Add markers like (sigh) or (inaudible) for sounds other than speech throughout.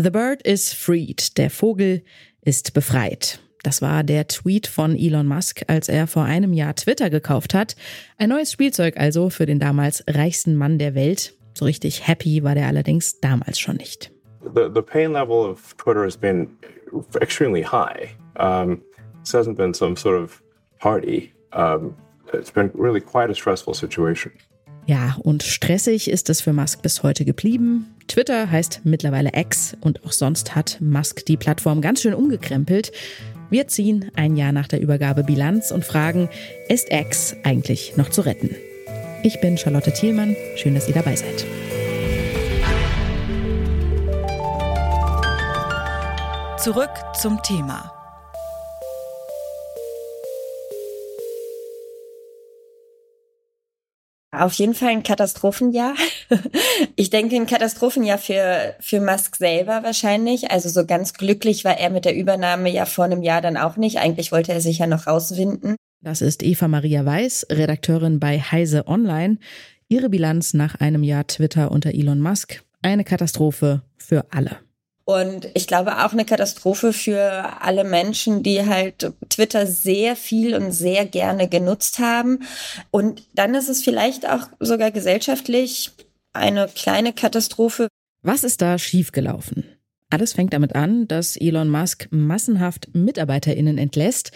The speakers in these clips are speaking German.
The bird is freed. Der Vogel ist befreit. Das war der Tweet von Elon Musk, als er vor einem Jahr Twitter gekauft hat. Ein neues Spielzeug also für den damals reichsten Mann der Welt. So richtig happy war der allerdings damals schon nicht. The, the pain level of Twitter has been extremely high. Um, this hasn't been some sort of party. Um, it's been really quite a stressful situation. Ja, und stressig ist es für Musk bis heute geblieben. Twitter heißt mittlerweile X und auch sonst hat Musk die Plattform ganz schön umgekrempelt. Wir ziehen ein Jahr nach der Übergabe Bilanz und fragen, ist X eigentlich noch zu retten? Ich bin Charlotte Thielmann, schön, dass ihr dabei seid. Zurück zum Thema. Auf jeden Fall ein Katastrophenjahr. (laughs) Ich denke, ein Katastrophenjahr für, für Musk selber wahrscheinlich. Also so ganz glücklich war er mit der Übernahme ja vor einem Jahr dann auch nicht. Eigentlich wollte er sich ja noch rauswinden. Das ist Eva Maria Weiß, Redakteurin bei Heise Online. Ihre Bilanz nach einem Jahr Twitter unter Elon Musk. Eine Katastrophe für alle. Und ich glaube auch eine Katastrophe für alle Menschen, die halt Twitter sehr viel und sehr gerne genutzt haben. Und dann ist es vielleicht auch sogar gesellschaftlich eine kleine Katastrophe. Was ist da schiefgelaufen? Alles fängt damit an, dass Elon Musk massenhaft MitarbeiterInnen entlässt.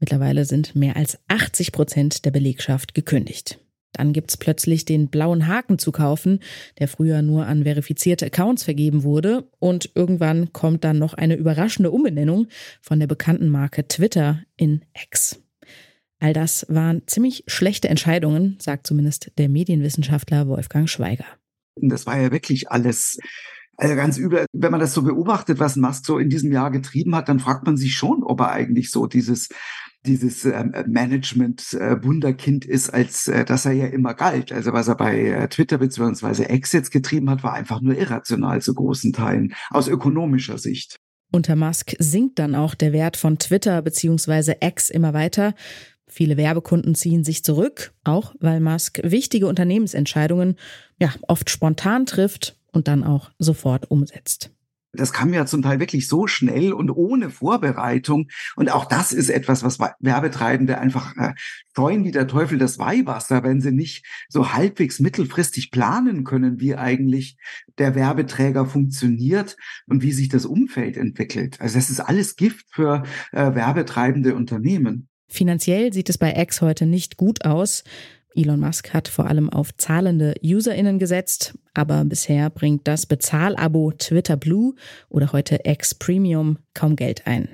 Mittlerweile sind mehr als 80 Prozent der Belegschaft gekündigt. Dann gibt's plötzlich den blauen Haken zu kaufen, der früher nur an verifizierte Accounts vergeben wurde. Und irgendwann kommt dann noch eine überraschende Umbenennung von der bekannten Marke Twitter in X. All das waren ziemlich schlechte Entscheidungen, sagt zumindest der Medienwissenschaftler Wolfgang Schweiger. Das war ja wirklich alles also ganz übel. Wenn man das so beobachtet, was Musk so in diesem Jahr getrieben hat, dann fragt man sich schon, ob er eigentlich so dieses dieses ähm, Management-Wunderkind äh, ist, als äh, dass er ja immer galt. Also was er bei äh, Twitter beziehungsweise X jetzt getrieben hat, war einfach nur irrational zu großen Teilen aus ökonomischer Sicht. Unter Musk sinkt dann auch der Wert von Twitter beziehungsweise X immer weiter. Viele Werbekunden ziehen sich zurück, auch weil Musk wichtige Unternehmensentscheidungen ja oft spontan trifft und dann auch sofort umsetzt das kam ja zum Teil wirklich so schnell und ohne Vorbereitung. Und auch das ist etwas, was Werbetreibende einfach äh, scheuen wie der Teufel das Weihwasser, wenn sie nicht so halbwegs mittelfristig planen können, wie eigentlich der Werbeträger funktioniert und wie sich das Umfeld entwickelt. Also das ist alles Gift für äh, werbetreibende Unternehmen. Finanziell sieht es bei X heute nicht gut aus. Elon Musk hat vor allem auf zahlende UserInnen gesetzt, aber bisher bringt das Bezahlabo Twitter Blue oder heute X Premium kaum Geld ein.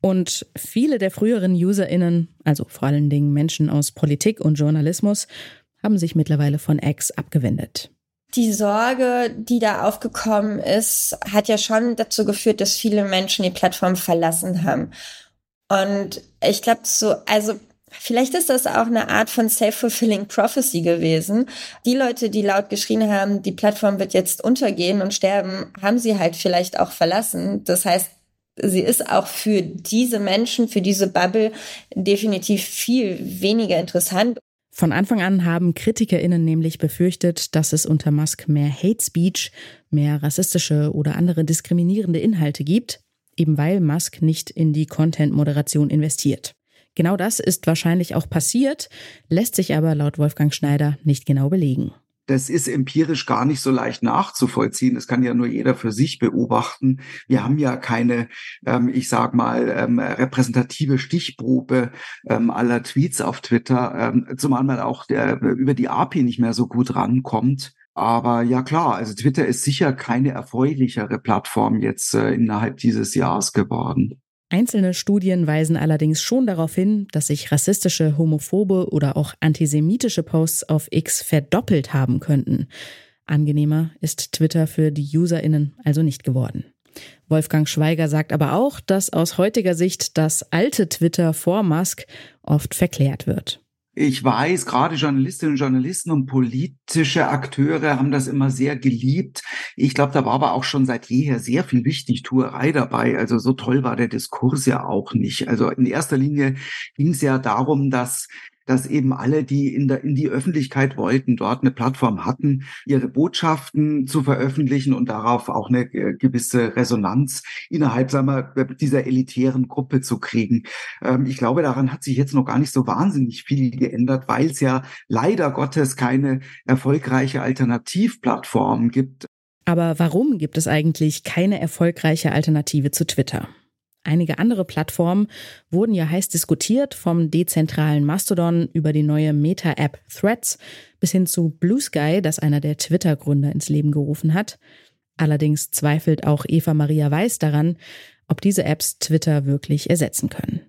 Und viele der früheren UserInnen, also vor allen Dingen Menschen aus Politik und Journalismus, haben sich mittlerweile von X abgewendet. Die Sorge, die da aufgekommen ist, hat ja schon dazu geführt, dass viele Menschen die Plattform verlassen haben. Und ich glaube, so, also Vielleicht ist das auch eine Art von self-fulfilling prophecy gewesen. Die Leute, die laut geschrien haben, die Plattform wird jetzt untergehen und sterben, haben sie halt vielleicht auch verlassen. Das heißt, sie ist auch für diese Menschen, für diese Bubble definitiv viel weniger interessant. Von Anfang an haben KritikerInnen nämlich befürchtet, dass es unter Musk mehr Hate Speech, mehr rassistische oder andere diskriminierende Inhalte gibt, eben weil Musk nicht in die Content-Moderation investiert. Genau das ist wahrscheinlich auch passiert, lässt sich aber laut Wolfgang Schneider nicht genau belegen. Das ist empirisch gar nicht so leicht nachzuvollziehen. Das kann ja nur jeder für sich beobachten. Wir haben ja keine, ähm, ich sag mal, ähm, repräsentative Stichprobe ähm, aller Tweets auf Twitter, ähm, zumal man auch der, über die API nicht mehr so gut rankommt. Aber ja klar, also Twitter ist sicher keine erfreulichere Plattform jetzt äh, innerhalb dieses Jahres geworden. Einzelne Studien weisen allerdings schon darauf hin, dass sich rassistische, homophobe oder auch antisemitische Posts auf X verdoppelt haben könnten. Angenehmer ist Twitter für die Userinnen also nicht geworden. Wolfgang Schweiger sagt aber auch, dass aus heutiger Sicht das alte Twitter vor Musk oft verklärt wird. Ich weiß, gerade Journalistinnen und Journalisten und politische Akteure haben das immer sehr geliebt. Ich glaube, da war aber auch schon seit jeher sehr viel Wichtigtuerei dabei. Also so toll war der Diskurs ja auch nicht. Also in erster Linie ging es ja darum, dass dass eben alle, die in, der, in die Öffentlichkeit wollten, dort eine Plattform hatten, ihre Botschaften zu veröffentlichen und darauf auch eine äh, gewisse Resonanz innerhalb sagen wir, dieser elitären Gruppe zu kriegen. Ähm, ich glaube, daran hat sich jetzt noch gar nicht so wahnsinnig viel geändert, weil es ja leider Gottes keine erfolgreiche Alternativplattform gibt. Aber warum gibt es eigentlich keine erfolgreiche Alternative zu Twitter? Einige andere Plattformen wurden ja heiß diskutiert, vom dezentralen Mastodon über die neue Meta-App Threads bis hin zu Blue Sky, das einer der Twitter-Gründer ins Leben gerufen hat. Allerdings zweifelt auch Eva Maria Weiß daran, ob diese Apps Twitter wirklich ersetzen können.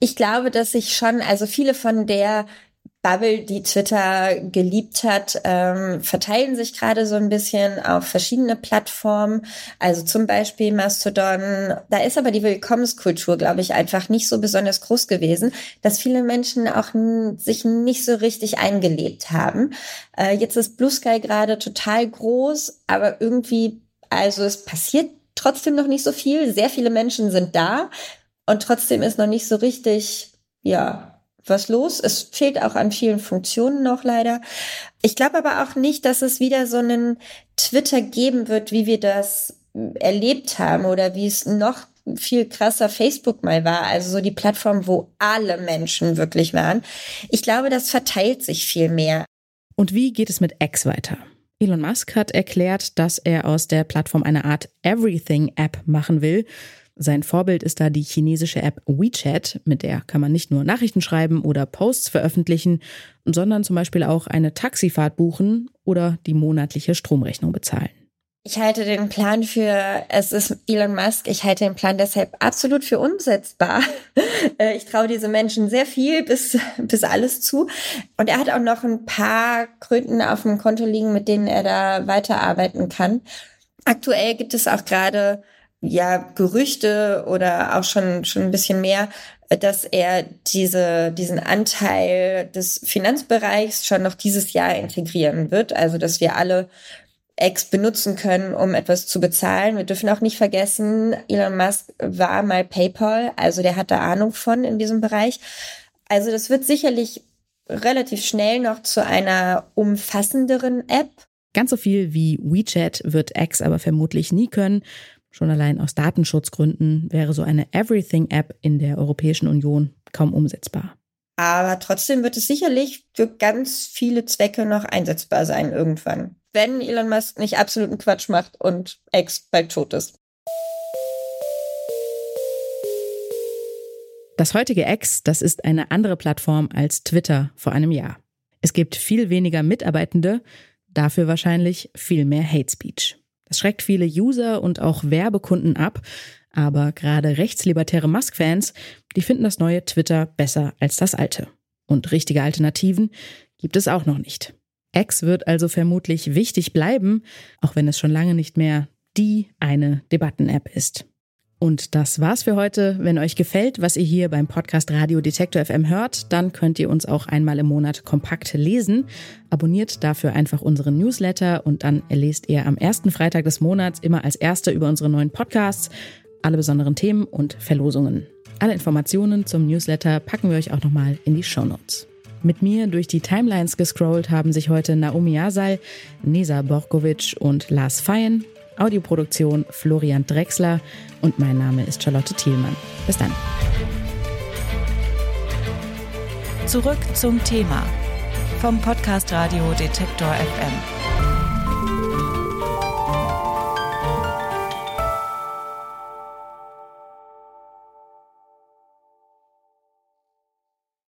Ich glaube, dass sich schon, also viele von der Bubble, die Twitter geliebt hat, ähm, verteilen sich gerade so ein bisschen auf verschiedene Plattformen. Also zum Beispiel Mastodon. Da ist aber die Willkommenskultur, glaube ich, einfach nicht so besonders groß gewesen, dass viele Menschen auch sich nicht so richtig eingelebt haben. Äh, jetzt ist Blue Sky gerade total groß, aber irgendwie, also es passiert trotzdem noch nicht so viel. Sehr viele Menschen sind da und trotzdem ist noch nicht so richtig, ja, was los. Es fehlt auch an vielen Funktionen noch leider. Ich glaube aber auch nicht, dass es wieder so einen Twitter geben wird, wie wir das erlebt haben oder wie es noch viel krasser Facebook mal war, also so die Plattform, wo alle Menschen wirklich waren. Ich glaube, das verteilt sich viel mehr. Und wie geht es mit X weiter? Elon Musk hat erklärt, dass er aus der Plattform eine Art Everything-App machen will, sein Vorbild ist da die chinesische App WeChat, mit der kann man nicht nur Nachrichten schreiben oder Posts veröffentlichen, sondern zum Beispiel auch eine Taxifahrt buchen oder die monatliche Stromrechnung bezahlen. Ich halte den Plan für, es ist Elon Musk, ich halte den Plan deshalb absolut für umsetzbar. (laughs) Äh, ich traue diese Menschen sehr viel bis, bis alles zu. Und er hat auch noch ein paar Kröten auf dem Konto liegen, mit denen er da weiterarbeiten kann. Aktuell gibt es auch gerade ja Gerüchte oder auch schon schon ein bisschen mehr, dass er diese diesen Anteil des Finanzbereichs schon noch dieses Jahr integrieren wird, also dass wir alle X benutzen können, um etwas zu bezahlen. Wir dürfen auch nicht vergessen, Elon Musk war mal PayPal, also der hat da Ahnung von in diesem Bereich. Also das wird sicherlich relativ schnell noch zu einer umfassenderen App. Ganz so viel wie WeChat wird X aber vermutlich nie können. Schon allein aus Datenschutzgründen wäre so eine Everything-App in der Europäischen Union kaum umsetzbar. Aber trotzdem wird es sicherlich für ganz viele Zwecke noch einsetzbar sein irgendwann. Wenn Elon Musk nicht absoluten Quatsch macht und X bald tot ist. Das heutige X, das ist eine andere Plattform als Twitter vor einem Jahr. Es gibt viel weniger Mitarbeitende, dafür wahrscheinlich viel mehr Hate Speech. Das schreckt viele User und auch Werbekunden ab, aber gerade rechtslibertäre Musk-Fans, die finden das neue Twitter besser als das alte. Und richtige Alternativen gibt es auch noch nicht. X wird also vermutlich wichtig bleiben, auch wenn es schon lange nicht mehr die eine Debatten-App ist. Und das war's für heute. Wenn euch gefällt, was ihr hier beim Podcast Radio Detektor FM hört, dann könnt ihr uns auch einmal im Monat kompakt lesen. Abonniert dafür einfach unseren Newsletter und dann erlest ihr am ersten Freitag des Monats immer als Erster über unsere neuen Podcasts, alle besonderen Themen und Verlosungen. Alle Informationen zum Newsletter packen wir euch auch nochmal in die Show Notes. Mit mir durch die Timelines gescrollt haben sich heute Naomi Asal, Nesa Borkovic und Lars Feyen. Audioproduktion Florian Drexler und mein Name ist Charlotte Thielmann. Bis dann. Zurück zum Thema vom Podcast Radio Detektor FM.